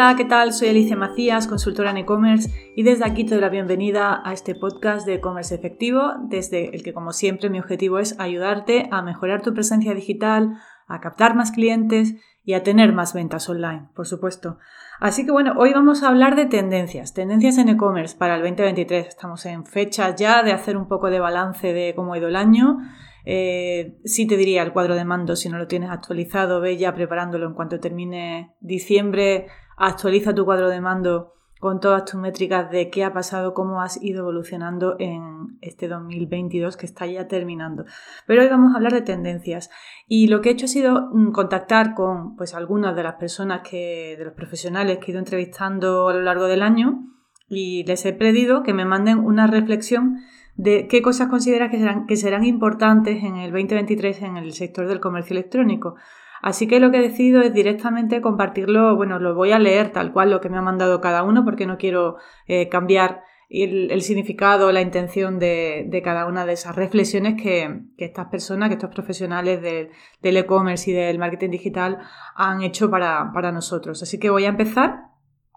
Hola, ¿qué tal? Soy Alicia Macías, consultora en e-commerce y desde aquí te doy la bienvenida a este podcast de e-commerce efectivo, desde el que como siempre mi objetivo es ayudarte a mejorar tu presencia digital, a captar más clientes y a tener más ventas online, por supuesto. Así que bueno, hoy vamos a hablar de tendencias, tendencias en e-commerce para el 2023. Estamos en fecha ya de hacer un poco de balance de cómo ha ido el año. Eh, sí te diría el cuadro de mando, si no lo tienes actualizado, ve ya preparándolo en cuanto termine diciembre, actualiza tu cuadro de mando con todas tus métricas de qué ha pasado, cómo has ido evolucionando en este 2022 que está ya terminando. Pero hoy vamos a hablar de tendencias y lo que he hecho ha sido mm, contactar con pues algunas de las personas que de los profesionales que he ido entrevistando a lo largo del año y les he pedido que me manden una reflexión de qué cosas consideras que serán, que serán importantes en el 2023 en el sector del comercio electrónico. Así que lo que he decidido es directamente compartirlo, bueno, lo voy a leer tal cual lo que me ha mandado cada uno porque no quiero eh, cambiar el, significado, la intención de, cada una de esas reflexiones que, estas personas, que estos profesionales del e-commerce y del marketing digital han hecho para, para nosotros. Así que voy a empezar.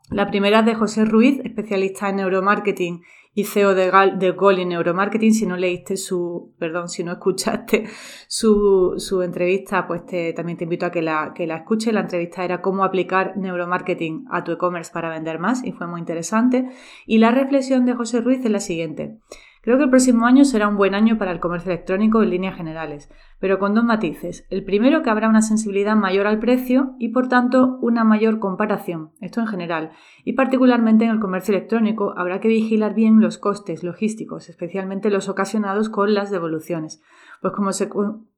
La primera es de José Ruiz, especialista en neuromarketing y CEO de, de Gol Neuromarketing. Si no leíste su, perdón, si no escuchaste su, su entrevista, pues te, también te invito a que la, que la escuches. La entrevista era cómo aplicar neuromarketing a tu e-commerce para vender más y fue muy interesante. Y la reflexión de José Ruiz es la siguiente. Creo que el próximo año será un buen año para el comercio electrónico en líneas generales, pero con dos matices. El primero, que habrá una sensibilidad mayor al precio y, por tanto, una mayor comparación, esto en general, y particularmente en el comercio electrónico habrá que vigilar bien los costes logísticos, especialmente los ocasionados con las devoluciones, pues como,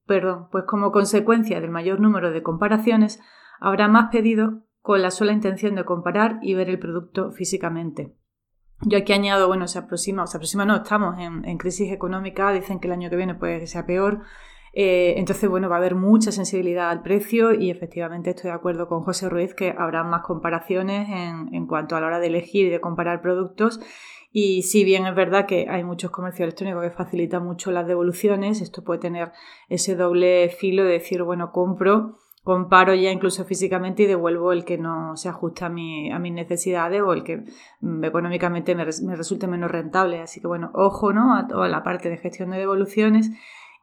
pues como consecuencia del mayor número de comparaciones, habrá más pedidos con la sola intención de comparar y ver el producto físicamente. Yo aquí añado, bueno, se aproxima, o se aproxima, no, estamos en, crisis económica, dicen que el año que viene puede que sea peor. Eh, entonces, bueno, va a haber mucha sensibilidad al precio y efectivamente estoy de acuerdo con José Ruiz que habrá más comparaciones en, en cuanto a la hora de elegir y de comparar productos. Y si bien es verdad que hay muchos comercios electrónicos que facilitan mucho las devoluciones, esto puede tener ese doble filo de decir, bueno, compro comparo ya incluso físicamente y devuelvo el que no se ajusta a, mi, a mis necesidades o el que mm, económicamente me, resulte menos rentable. Así que bueno, ojo ¿no? a toda la parte de gestión de devoluciones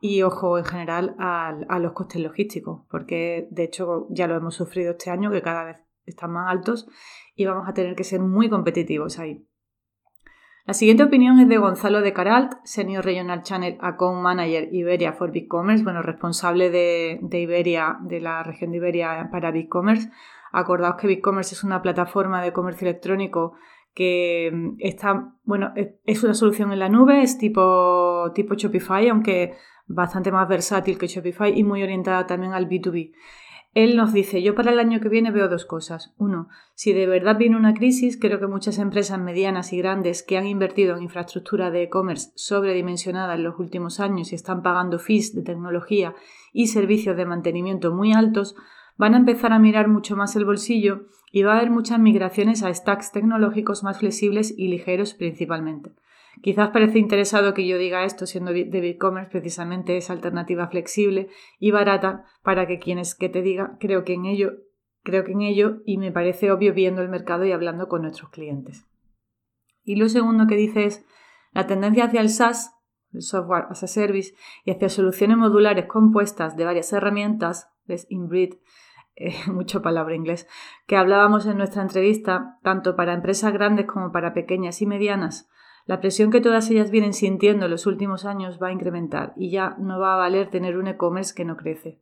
y ojo en general a, a los costes logísticos, porque de hecho ya lo hemos sufrido este año, que cada vez están más altos y vamos a tener que ser muy competitivos ahí. La siguiente opinión es de Gonzalo de Caralt, Senior Regional Channel Account Manager Iberia for BigCommerce, bueno, responsable de, Iberia, de la región de Iberia para BigCommerce. Acordaos que BigCommerce es una plataforma de comercio electrónico que mm, está, bueno, es una solución en la nube, es tipo, tipo Shopify, aunque bastante más versátil que Shopify y muy orientada también al B2B. Él nos dice, yo para el año que viene veo dos cosas. Uno, si de verdad viene una crisis, creo que muchas empresas medianas y grandes que han invertido en infraestructura de e-commerce sobredimensionada en los últimos años y están pagando fees de tecnología y servicios de mantenimiento muy altos, van a empezar a mirar mucho más el bolsillo y va a haber muchas migraciones a stacks tecnológicos más flexibles y ligeros principalmente. Quizás parece interesado que yo diga esto siendo de BigCommerce precisamente esa alternativa flexible y barata para que quienes que te diga creo que en ello, creo que en ello y me parece obvio viendo el mercado y hablando con nuestros clientes. Y lo segundo que dice es la tendencia hacia el SaaS, el software as a service, y hacia soluciones modulares compuestas de varias herramientas, es Inbreed, eh, mucho palabra inglés, que hablábamos en nuestra entrevista, tanto para empresas grandes como para pequeñas y medianas, la presión que todas ellas vienen sintiendo en los últimos años va a incrementar y ya no va a valer tener un e-commerce que no crece.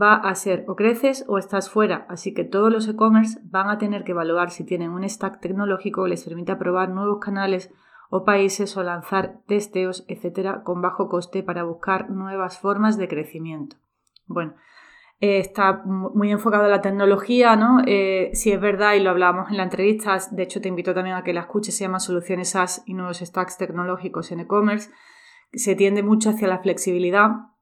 Va a ser o creces o estás fuera, así que todos los e-commerce van a tener que evaluar si tienen un stack tecnológico que les permita probar nuevos canales o países o lanzar testeos, etcétera, con bajo coste para buscar nuevas formas de crecimiento. Bueno, eh, está muy enfocado en la tecnología, ¿no? Eh, si es verdad, y lo hablábamos en la entrevista, de hecho te invito también a que la escuches, se llama Soluciones SaaS y nuevos stacks tecnológicos en e-commerce, se tiende mucho hacia la flexibilidad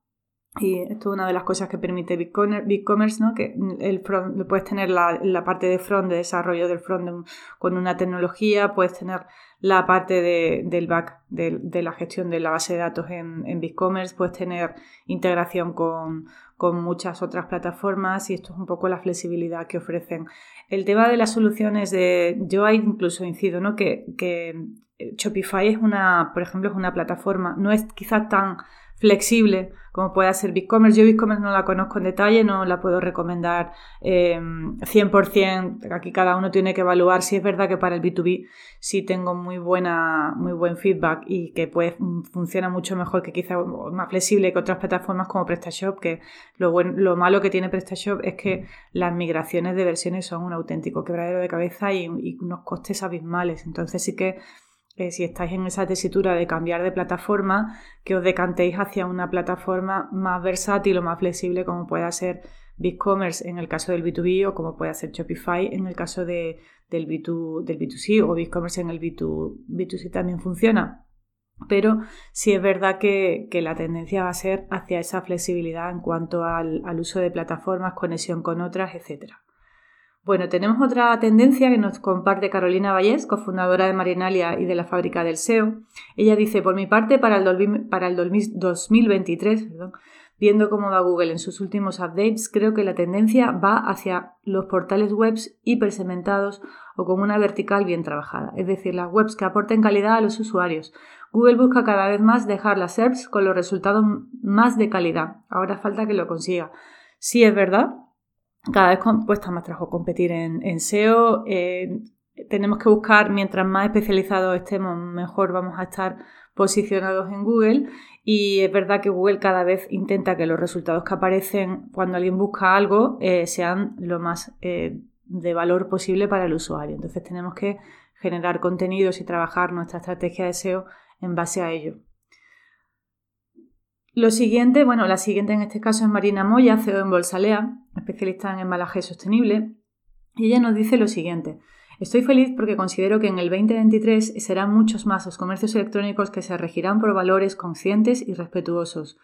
y esto es una de las cosas que permite BigCommerce, ¿no? que el puedes tener la, parte de front, de desarrollo del front con una tecnología, puedes tener la parte del back, de, la gestión de la base de datos en, en BigCommerce, puedes tener integración con, con muchas otras plataformas y esto es un poco la flexibilidad que ofrecen. El tema de las soluciones de, yo ahí incluso incido, ¿no? Que, que Shopify es una, por ejemplo, es una plataforma, no es quizás tan flexible como puede ser BigCommerce. Yo BigCommerce no la conozco en detalle, no la puedo recomendar 100%. Em, Aquí cada uno tiene que evaluar si es verdad que para el B2B sí tengo muy, buena, muy buen feedback y que pues, funciona mucho mejor que quizá más flexible que otras plataformas como PrestaShop, que lo, lo malo que tiene PrestaShop es que las migraciones de versiones son un auténtico quebradero de cabeza y, y unos costes abismales. Entonces sí que si estáis en esa tesitura de cambiar de plataforma, que os decantéis hacia una plataforma más versátil o más flexible como pueda ser BigCommerce en el caso del B2B o como pueda ser Shopify en el caso de, del, B2, del B2C o BigCommerce en el B2, B2C también funciona. Pero sí es verdad que, la tendencia va a ser hacia esa flexibilidad en cuanto al, al uso de plataformas, conexión con otras, etcétera. Bueno, tenemos otra tendencia que nos comparte Carolina Vallés, cofundadora de Marinalia y de la fábrica del SEO. Ella dice, por mi parte, para el, para el 2023, viendo cómo va Google en sus últimos updates, creo que la tendencia va hacia los portales webs hipersegmentados o con una vertical bien trabajada, es decir, las webs que aporten calidad a los usuarios. Google busca cada vez más dejar las SERPs con los resultados más de calidad. Ahora falta que lo consiga. Sí es verdad cada vez cuesta más trabajo competir en, SEO. Eh, tenemos que buscar, mientras más especializados estemos, mejor vamos a estar posicionados en Google. Y es verdad que Google cada vez intenta que los resultados que aparecen cuando alguien busca algo eh, sean lo más eh, de valor posible para el usuario. Entonces tenemos que generar contenidos y trabajar nuestra estrategia de SEO en base a ello. Lo siguiente, bueno, la siguiente en este caso es Marina Moya, CEO en Bolsalea, especialista en embalaje sostenible, y ella nos dice lo siguiente. Estoy feliz porque considero que en el 2023 serán muchos más los comercios electrónicos que se regirán por valores conscientes y respetuosos.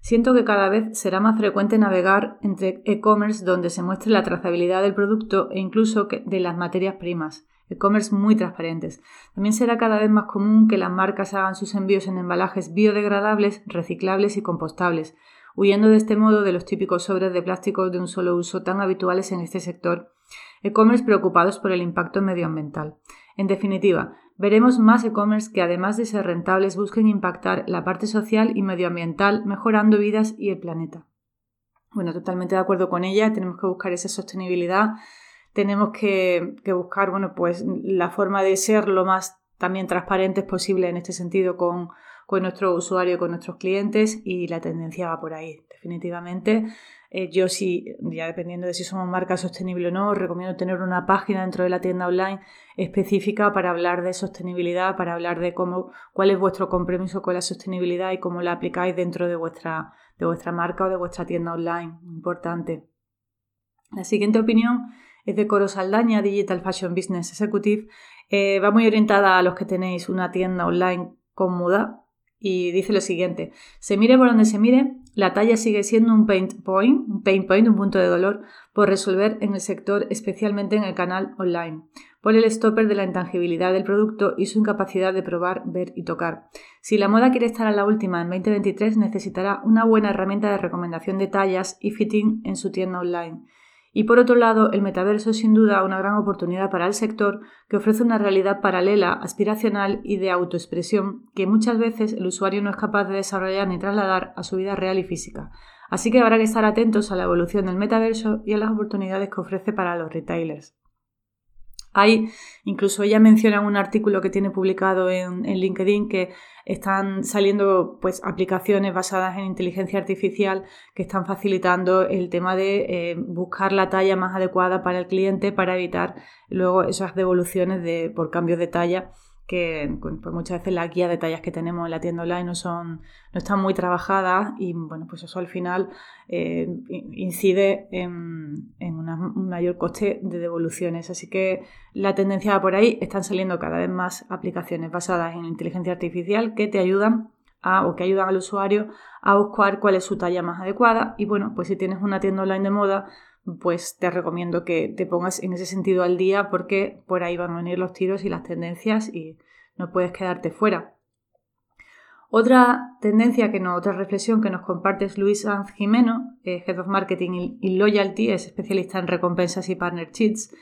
Siento que cada vez será más frecuente navegar entre e-commerce donde se muestre la trazabilidad del producto e incluso de las materias primas e-commerce muy transparentes. También será cada vez más común que las marcas hagan sus envíos en embalajes biodegradables, reciclables y compostables, huyendo de este modo de los típicos sobres de plástico de un solo uso tan habituales en este sector. E-commerce preocupados por el impacto medioambiental. En definitiva, veremos más e-commerce que además de ser rentables busquen impactar la parte social y medioambiental, mejorando vidas y el planeta. Bueno, totalmente de acuerdo con ella, tenemos que buscar esa sostenibilidad tenemos que, buscar, bueno, pues la forma de ser lo más también transparentes posible en este sentido con, con nuestro usuario, con nuestros clientes y la tendencia va por ahí, definitivamente. Eh, yo sí, ya dependiendo de si somos marca sostenible o no, os recomiendo tener una página dentro de la tienda online específica para hablar de sostenibilidad, para hablar de cómo, cuál es vuestro compromiso con la sostenibilidad y cómo la aplicáis dentro de vuestra, de vuestra marca o de vuestra tienda online. Importante. La siguiente opinión es de Coro Saldaña, Digital Fashion Business Executive. Eh, va muy orientada a los que tenéis una tienda online cómoda y dice lo siguiente, se mire por donde se mire, la talla sigue siendo un pain point, un pain point, un punto de dolor por resolver en el sector, especialmente en el canal online, por el stopper de la intangibilidad del producto y su incapacidad de probar, ver y tocar. Si la moda quiere estar a la última en 2023, necesitará una buena herramienta de recomendación de tallas y fitting en su tienda online. Y por otro lado, el metaverso es sin duda una gran oportunidad para el sector que ofrece una realidad paralela, aspiracional y de autoexpresión que muchas veces el usuario no es capaz de desarrollar ni trasladar a su vida real y física. Así que habrá que estar atentos a la evolución del metaverso y a las oportunidades que ofrece para los retailers. Hay, incluso ella menciona en un artículo que tiene publicado en, LinkedIn que están saliendo pues, aplicaciones basadas en inteligencia artificial que están facilitando el tema de eh, buscar la talla más adecuada para el cliente para evitar luego esas devoluciones de, por cambios de talla que pues muchas veces las guías de tallas que tenemos en la tienda online no son no están muy trabajadas y bueno pues eso al final eh, incide en, un mayor coste de devoluciones. Así que la tendencia va por ahí. Están saliendo cada vez más aplicaciones basadas en inteligencia artificial que te ayudan a, o que ayudan al usuario a buscar cuál es su talla más adecuada. Y bueno pues si tienes una tienda online de moda pues te recomiendo que te pongas en ese sentido al día porque por ahí van a venir los tiros y las tendencias y no puedes quedarte fuera. Otra tendencia, que no, otra reflexión que nos comparte es Luis Sanz Jimeno, eh, Head of Marketing y Loyalty, es especialista en recompensas y partnerships,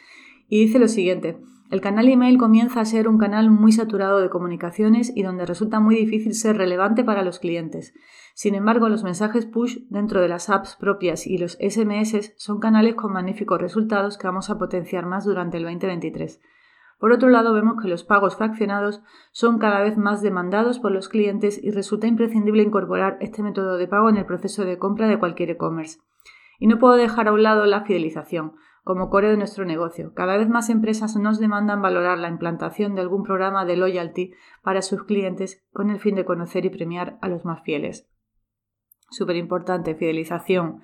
y dice lo siguiente. El canal email comienza a ser un canal muy saturado de comunicaciones y donde resulta muy difícil ser relevante para los clientes. Sin embargo, los mensajes push dentro de las apps propias y los SMS son canales con magníficos resultados que vamos a potenciar más durante el 2023. Por otro lado, vemos que los pagos fraccionados son cada vez más demandados por los clientes y resulta imprescindible incorporar este método de pago en el proceso de compra de cualquier e-commerce. Y no puedo dejar a un lado la fidelización, como core de nuestro negocio. Cada vez más empresas nos demandan valorar la implantación de algún programa de loyalty para sus clientes con el fin de conocer y premiar a los más fieles. Súper importante, fidelización.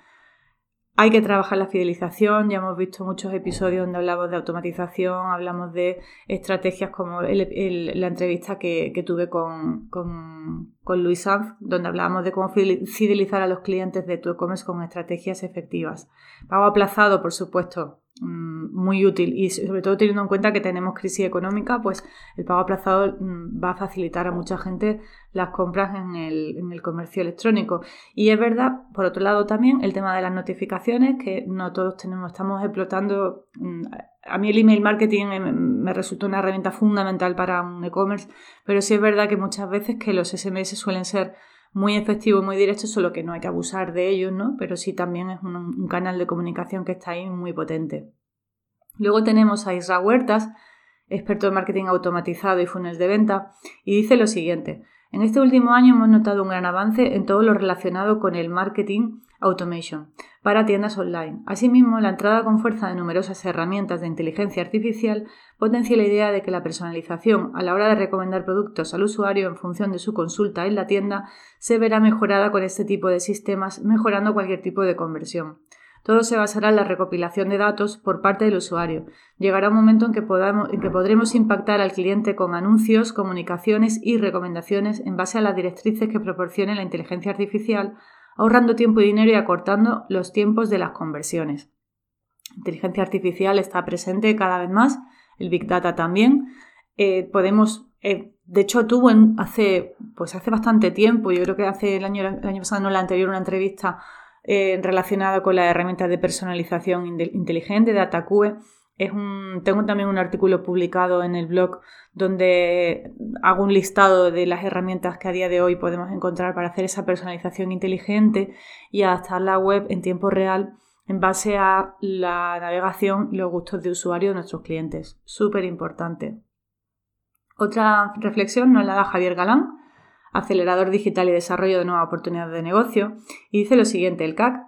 Hay que trabajar la fidelización, ya hemos visto muchos episodios donde hablamos de automatización, hablamos de estrategias como la entrevista que, tuve con, con, con, Luis Sanz, donde hablábamos de cómo fidelizar a los clientes de tu e-commerce con estrategias efectivas. Pago aplazado, por supuesto, muy útil y sobre todo teniendo en cuenta que tenemos crisis económica, pues el pago aplazado mm, va a facilitar a mucha gente las compras en el, en el, comercio electrónico. Y es verdad, por otro lado también, el tema de las notificaciones, que no todos tenemos, estamos explotando. Mm, a mí el email marketing me resultó una herramienta fundamental para un e-commerce, pero sí es verdad que muchas veces que los SMS suelen ser muy efectivo y muy directo, solo que no hay que abusar de ellos, ¿no? Pero sí también es un, canal de comunicación que está ahí muy potente. Luego tenemos a Isra Huertas, experto en marketing automatizado y funnels de venta, y dice lo siguiente. En este último año hemos notado un gran avance en todo lo relacionado con el marketing automation para tiendas online. Asimismo, la entrada con fuerza de numerosas herramientas de inteligencia artificial potencia la idea de que la personalización a la hora de recomendar productos al usuario en función de su consulta en la tienda se verá mejorada con este tipo de sistemas, mejorando cualquier tipo de conversión. Todo se basará en la recopilación de datos por parte del usuario. Llegará un momento en que, en que podremos impactar al cliente con anuncios, comunicaciones y recomendaciones en base a las directrices que proporcione la inteligencia artificial, ahorrando tiempo y dinero y acortando los tiempos de las conversiones. Inteligencia artificial está presente cada vez más, el Big Data también. Eh, podemos eh, de hecho, tuvo hace, pues hace bastante tiempo, yo creo que hace el año, año pasado, no la anterior, una entrevista eh, relacionado con las herramientas de personalización inteligente de. Tengo también un artículo publicado en el blog donde hago un listado de las herramientas que a día de hoy podemos encontrar para hacer esa personalización inteligente y adaptar la web en tiempo real en base a la navegación y los gustos de usuario de nuestros clientes. Súper importante. Otra reflexión nos la da Javier Galán, acelerador digital y desarrollo de nuevas oportunidades de negocio, y dice lo siguiente, el CAC,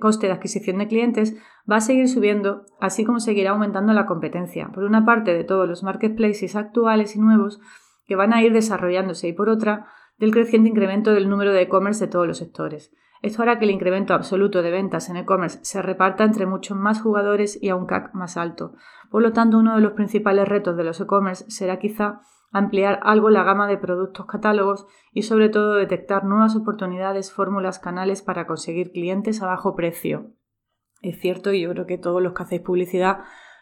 coste de adquisición de clientes, va a seguir subiendo, así como seguirá aumentando la competencia, por una parte de todos los marketplaces actuales y nuevos que van a ir desarrollándose y por otra del creciente incremento del número de e-commerce de todos los sectores. Esto hará que el incremento absoluto de ventas en e-commerce se reparta entre muchos más jugadores y a un CAC más alto. Por lo tanto, uno de los principales retos de los e-commerce será quizá ampliar algo la gama de productos catálogos y sobre todo detectar nuevas oportunidades, fórmulas, canales para conseguir clientes a bajo precio. Es cierto, y yo creo que todos los que hacéis publicidad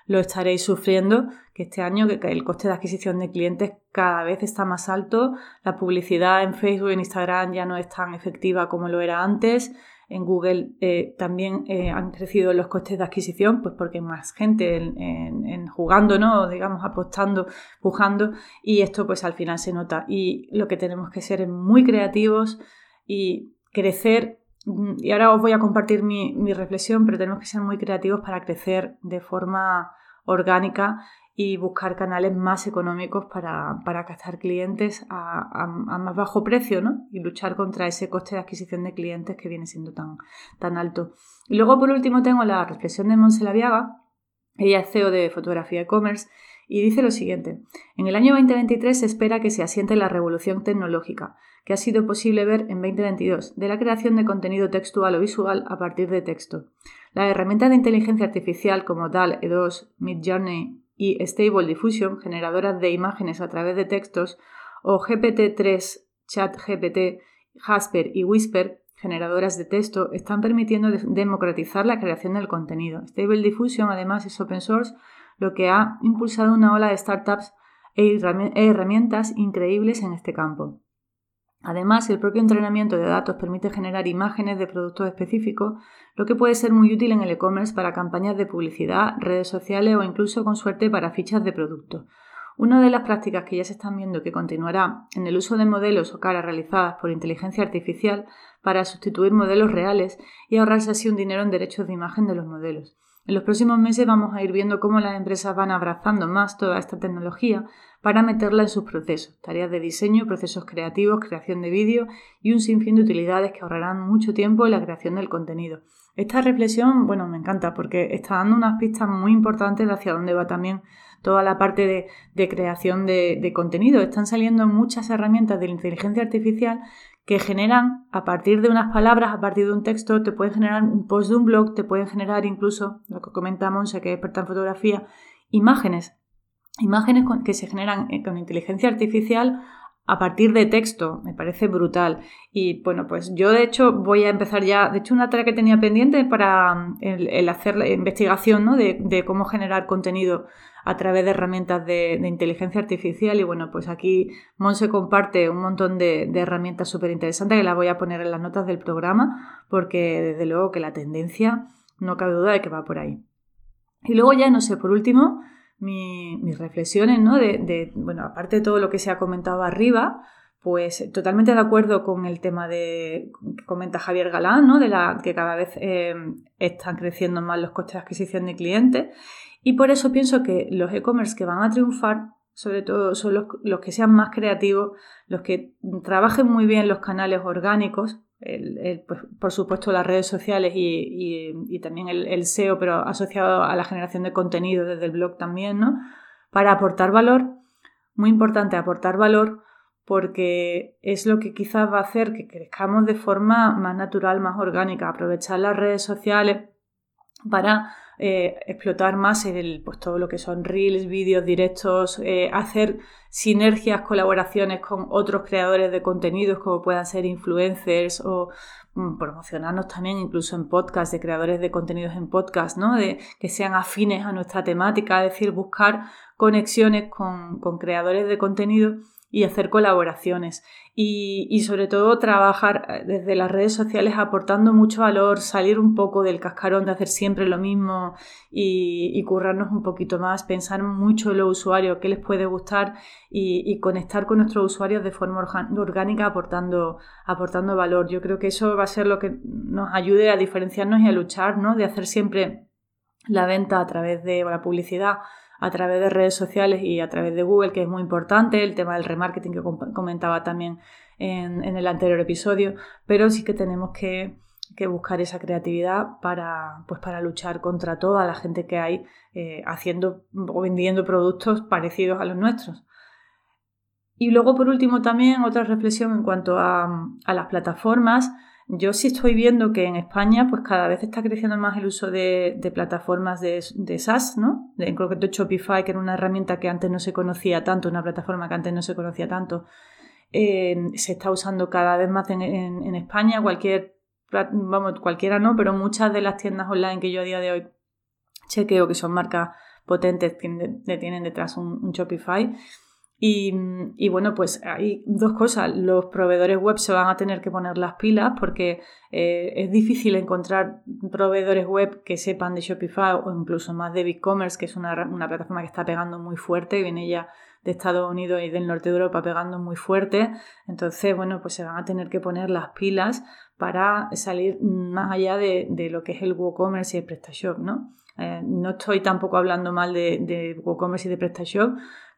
lo estaréis sufriendo, que este año que el coste de adquisición de clientes cada vez está más alto, la publicidad en Facebook en Instagram ya no es tan efectiva como lo era antes, en Google eh, también eh, han crecido los costes de adquisición, pues porque más gente en, jugando, ¿no? digamos, apostando, pujando, y esto pues al final se nota. Y lo que tenemos que ser es muy creativos y crecer. Y ahora os voy a compartir mi, mi reflexión, pero tenemos que ser muy creativos para crecer de forma orgánica y buscar canales más económicos para, para captar clientes a, más bajo precio ¿no? y luchar contra ese coste de adquisición de clientes que viene siendo tan, tan alto. Y luego, por último, tengo la reflexión de Monse Laviaga, ella es CEO de Fotografía e-commerce, y dice lo siguiente. En el año 2023 se espera que se asiente la revolución tecnológica, que ha sido posible ver en 2022, de la creación de contenido textual o visual a partir de texto. La herramienta de inteligencia artificial como DAL, E2, Midjourney y Stable Diffusion, generadoras de imágenes a través de textos, o GPT-3, ChatGPT, Jasper y Whisper, generadoras de texto, están permitiendo democratizar la creación del contenido. Stable Diffusion además es open source, lo que ha impulsado una ola de startups e, e herramientas increíbles en este campo. Además, el propio entrenamiento de datos permite generar imágenes de productos específicos, lo que puede ser muy útil en el e-commerce para campañas de publicidad, redes sociales o incluso con suerte para fichas de productos. Una de las prácticas que ya se están viendo que continuará en el uso de modelos o caras realizadas por inteligencia artificial para sustituir modelos reales y ahorrarse así un dinero en derechos de imagen de los modelos. En los próximos meses vamos a ir viendo cómo las empresas van abrazando más toda esta tecnología para meterla en sus procesos, tareas de diseño, procesos creativos, creación de vídeo y un sinfín de utilidades que ahorrarán mucho tiempo en la creación del contenido. Esta reflexión, bueno, me encanta porque está dando unas pistas muy importantes de hacia dónde va también toda la parte de, creación de, de, contenido. Están saliendo muchas herramientas de la inteligencia artificial que generan, a partir de unas palabras, a partir de un texto, te pueden generar un post de un blog, te pueden generar incluso, lo que comenta Monse, que es experta en fotografía, imágenes. Imágenes que se generan eh, con inteligencia artificial a partir de texto, me parece brutal. Y bueno, pues yo de hecho voy a empezar ya, de hecho una tarea que tenía pendiente para mm, el, hacer la investigación ¿no? de, cómo generar contenido a través de herramientas de, inteligencia artificial. Y bueno, pues aquí Monse comparte un montón de, herramientas súper interesantes que las voy a poner en las notas del programa, porque desde luego que la tendencia no cabe duda de que va por ahí. Y luego ya, no sé, por último, mis reflexiones, ¿no? De, bueno, aparte de todo lo que se ha comentado arriba, pues totalmente de acuerdo con el tema de que comenta Javier Galán, ¿no? De la que cada vez eh, están creciendo más los costes de adquisición de clientes. Y por eso pienso que los e-commerce que van a triunfar, sobre todo, son los, los que sean más creativos, los que trabajen muy bien los canales orgánicos, pues, por supuesto las redes sociales y, también el, SEO, pero asociado a la generación de contenido desde el blog también, ¿no? Para aportar valor, muy importante aportar valor porque es lo que quizás va a hacer que crezcamos de forma más natural, más orgánica, aprovechar las redes sociales para eh, explotar más el, pues, todo lo que son reels, vídeos, directos, eh, hacer sinergias, colaboraciones con otros creadores de contenidos como puedan ser influencers o mm, promocionarnos también incluso en podcast, de creadores de contenidos en podcast, ¿no? De que sean afines a nuestra temática, es decir, buscar conexiones con, con creadores de contenido y hacer colaboraciones. Y, sobre todo trabajar eh, desde las redes sociales aportando mucho valor, salir un poco del cascarón de hacer siempre lo mismo y, currarnos un poquito más, pensar mucho en los usuarios, qué les puede gustar y, conectar con nuestros usuarios de forma orgánica aportando, aportando valor. Yo creo que eso va a ser lo que nos ayude a diferenciarnos y a luchar, ¿no? De hacer siempre la venta a través de la publicidad a través de redes sociales y a través de Google, que es muy importante, el tema del remarketing que comentaba también en, el anterior episodio, pero sí que tenemos que, buscar esa creatividad para, pues para luchar contra toda la gente que hay eh, haciendo o vendiendo productos parecidos a los nuestros. Y luego, por último, también otra reflexión en cuanto a, a las plataformas. Yo sí estoy viendo que en España pues cada vez está creciendo más el uso de, plataformas de, SaaS, ¿no? De, en concreto Shopify, que era una herramienta que antes no se conocía tanto, una plataforma que antes no se conocía tanto, eh, se está usando cada vez más en, España. Cualquier, vamos, cualquiera no, pero muchas de las tiendas online que yo a día de hoy chequeo que son marcas potentes tienen, tienen detrás un Shopify. Y, bueno, pues hay dos cosas. Los proveedores web se van a tener que poner las pilas porque eh, es difícil encontrar proveedores web que sepan de Shopify o incluso más de BigCommerce, que es una, plataforma que está pegando muy fuerte, viene ya de Estados Unidos y del norte de Europa pegando muy fuerte. Entonces, bueno, pues se van a tener que poner las pilas para salir más allá de, lo que es el WooCommerce y el PrestaShop, ¿no? Eh, no estoy tampoco hablando mal de, de WooCommerce y de PrestaShop,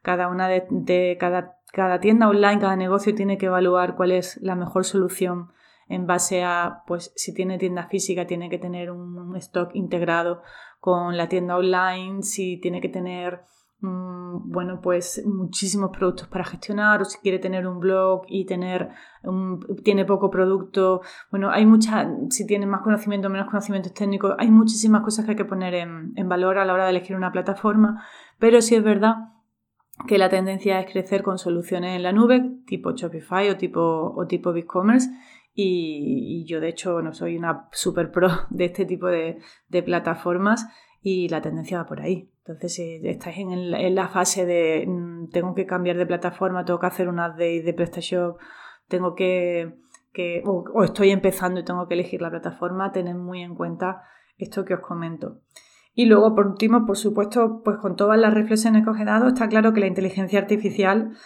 cada una de, cada, cada, tienda online, cada negocio tiene que evaluar cuál es la mejor solución en base a, pues, si tiene tienda física, tiene que tener un, stock integrado con la tienda online, si tiene que tener, mm, bueno, pues muchísimos productos para gestionar, o si quiere tener un blog y tener, tiene poco producto. Bueno, hay muchas, si tiene más conocimiento o menos conocimientos técnicos, hay muchísimas cosas que hay que poner en, en valor a la hora de elegir una plataforma, pero sí es verdad que la tendencia es crecer con soluciones en la nube, tipo Shopify o tipo, o tipo BigCommerce. Y, yo, de hecho, no soy una super pro de este tipo de, plataformas y la tendencia va por ahí. Entonces, si estáis en, la fase de mm, tengo que cambiar de plataforma, tengo que hacer un update de PrestaShop, tengo que, o, estoy empezando y tengo que elegir la plataforma, tened muy en cuenta esto que os comento. Y luego, por último, por supuesto, pues con todas las reflexiones que os he dado, está claro que la inteligencia artificial,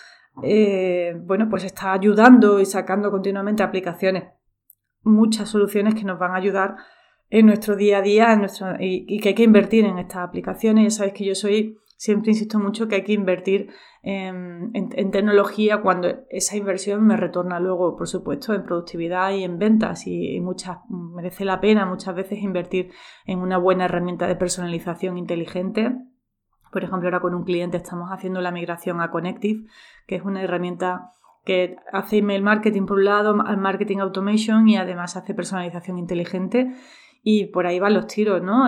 eh, bueno, pues está ayudando y sacando continuamente aplicaciones, muchas soluciones que nos van a ayudar en nuestro día a día nuestro, y, que hay que invertir en estas aplicaciones. Ya sabéis que yo soy, siempre insisto mucho que hay que invertir en, tecnología cuando esa inversión me retorna luego, por supuesto, en productividad y en ventas. Y, muchas, merece la pena muchas veces invertir en una buena herramienta de personalización inteligente. Por ejemplo, ahora con un cliente estamos haciendo la migración a Connective, que es una herramienta que hace email marketing por un lado, marketing automation y además hace personalización inteligente y por ahí van los tiros, ¿no?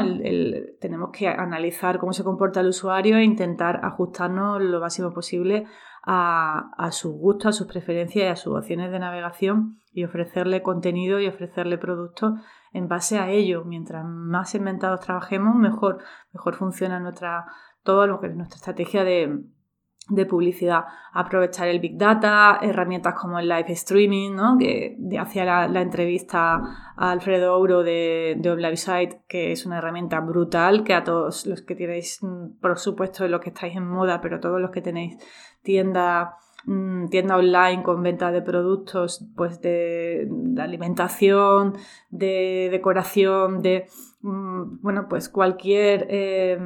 tenemos que analizar cómo se comporta el usuario e intentar ajustarnos lo máximo posible a, a sus gustos, a sus preferencias y a sus opciones de navegación y ofrecerle contenido y ofrecerle productos en base a ello. Mientras más inventados trabajemos, mejor, mejor funciona nuestra, todo lo que es nuestra estrategia de, de publicidad, aprovechar el Big Data, herramientas como el live streaming, ¿no? que hacía la, entrevista a Alfredo Ouro de, de que es una herramienta brutal, que a todos los que tenéis, mm, por supuesto, los que estáis en moda, pero todos los que tenéis tienda, mm, tienda online con venta de productos pues de alimentación, de decoración, de Mm, bueno, pues cualquier, eh,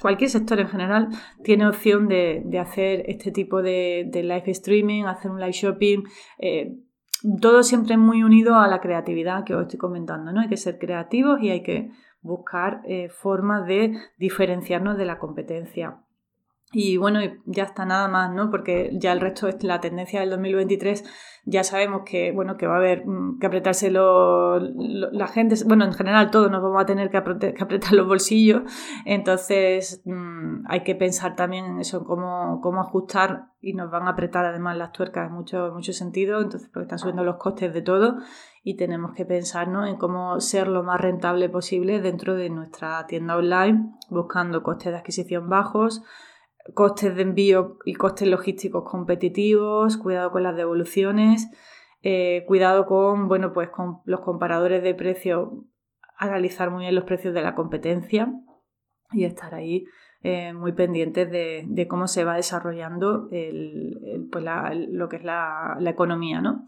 cualquier sector en general tiene opción de, hacer este tipo de, live streaming, hacer un live shopping. Eh, todo siempre muy unido a la creatividad que os estoy comentando, ¿no? Hay que ser creativos y hay que buscar eh, formas de diferenciarnos de la competencia. Y bueno, ya está nada más, ¿no? Porque ya el resto es la tendencia del 2023. Ya sabemos que, bueno, que va a haber mm, que apretarse la gente, bueno, en general todos nos vamos a tener que, apretar, los bolsillos. Entonces mm, hay que pensar también en eso, en cómo, cómo ajustar y nos van a apretar además las tuercas en mucho, mucho sentido, entonces porque están subiendo los costes de todo y tenemos que pensar en cómo ser lo más rentable posible dentro de nuestra tienda online, buscando costes de adquisición bajos costes de envío y costes logísticos competitivos, cuidado con las devoluciones, eh, cuidado con, bueno, pues con los comparadores de precios, analizar muy bien los precios de la competencia y estar ahí eh, muy pendientes de, cómo se va desarrollando pues lo que es la, economía, ¿no?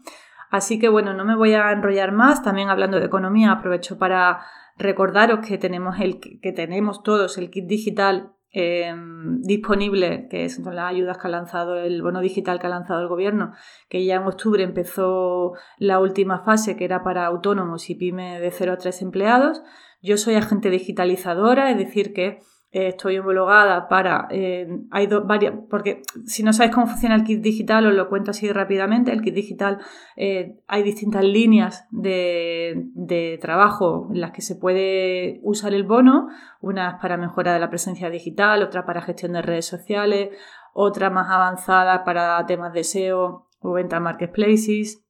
Así que bueno, no me voy a enrollar más. También hablando de economía, aprovecho para recordaros que tenemos el que tenemos todos el kit digital Em, disponible, que son las ayudas que ha lanzado el bono digital que ha lanzado el gobierno, que ya en octubre empezó la última fase que era para autónomos y pyme de 0 a 3 empleados. Yo soy agente digitalizadora, es decir, que eh, estoy homologada para. Eh, hay varias. Porque si no sabéis cómo funciona el kit digital, os lo cuento así rápidamente. El kit digital eh, hay distintas líneas de, de, trabajo en las que se puede usar el bono. Una para mejora de la presencia digital, otra para gestión de redes sociales, otra más avanzada para temas de SEO o venta marketplaces,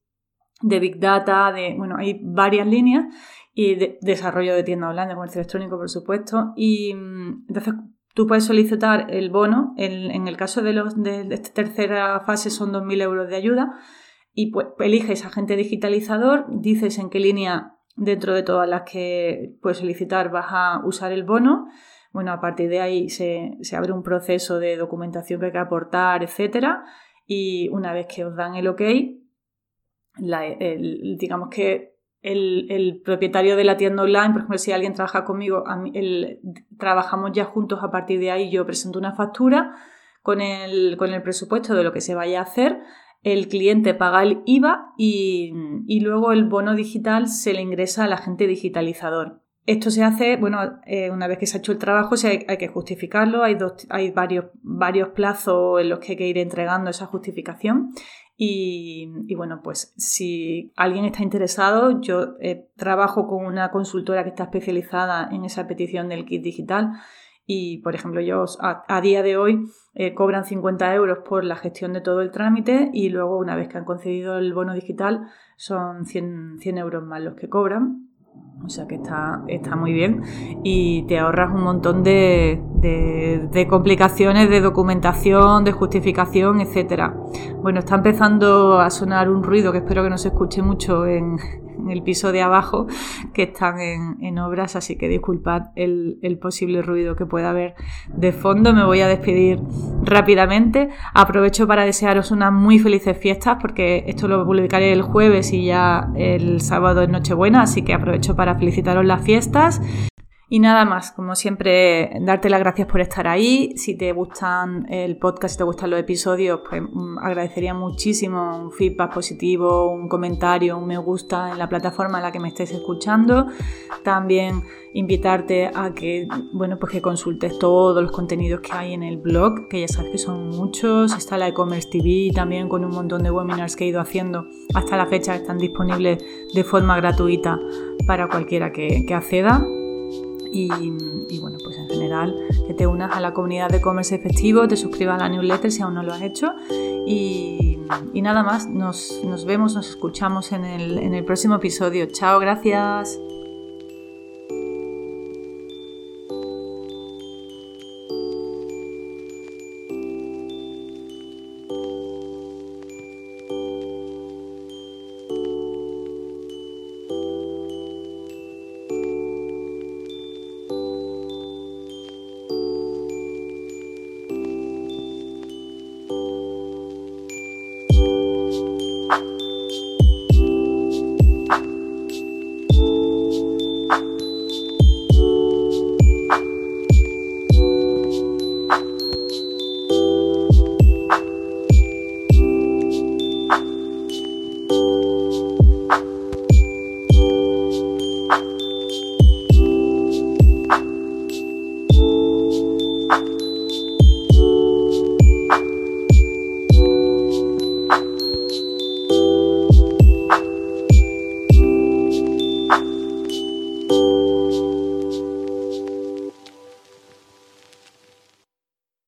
de Big Data, de. Bueno, hay varias líneas y de, desarrollo de tienda online, de comercio electrónico, por supuesto. Y mm, entonces tú puedes solicitar el bono, en, el caso de, los, de, esta tercera fase son 2.000 euros de ayuda, y pues eliges agente digitalizador, dices en qué línea dentro de todas las que puedes solicitar vas a usar el bono. Bueno, a partir de ahí se, abre un proceso de documentación que hay que aportar, etcétera. Y una vez que os dan el ok, digamos que el, propietario de la tienda online, por ejemplo, si alguien trabaja conmigo, trabajamos ya juntos a partir de ahí, yo presento una factura con el, con el presupuesto de lo que se vaya a hacer, el cliente paga el IVA y, luego el bono digital se le ingresa al agente digitalizador. Esto se hace, bueno, eh, una vez que se ha hecho el trabajo hay, hay que justificarlo, hay, dos, hay varios, varios plazos en los que hay que ir entregando esa justificación y, bueno, pues si alguien está interesado, yo eh, trabajo con una consultora que está especializada en esa petición del kit digital y, por ejemplo, ellos a, día de hoy eh, cobran 50 euros por la gestión de todo el trámite y luego una vez que han concedido el bono digital son 100, 100 euros más los que cobran. O sea que está, está muy bien y te ahorras un montón de, de, complicaciones de documentación, de justificación, etcétera. Bueno, está empezando a sonar un ruido que espero que no se escuche mucho en, en el piso de abajo que están en, obras, así que disculpad el, posible ruido que pueda haber de fondo. Me voy a despedir rápidamente. Aprovecho para desearos unas muy felices fiestas porque esto lo publicaré el jueves y ya el sábado es Nochebuena, así que aprovecho para felicitaros las fiestas. Y nada más, como siempre, darte las gracias por estar ahí. Si te gustan el podcast, si te gustan los episodios, pues mm, agradecería muchísimo un feedback positivo, un comentario, un me gusta en la plataforma en la que me estés escuchando. También invitarte a que, bueno, pues que consultes todos los contenidos que hay en el blog, que ya sabes que son muchos. Está la e-commerce TV también con un montón de webinars que he ido haciendo hasta la fecha, están disponibles de forma gratuita para cualquiera que, que acceda. Y, bueno, pues en general que te unas a la comunidad de comercio efectivo, te suscribas a la newsletter si aún no lo has hecho y, nada más, nos, vemos, nos escuchamos en el, en el próximo episodio. Chao, gracias.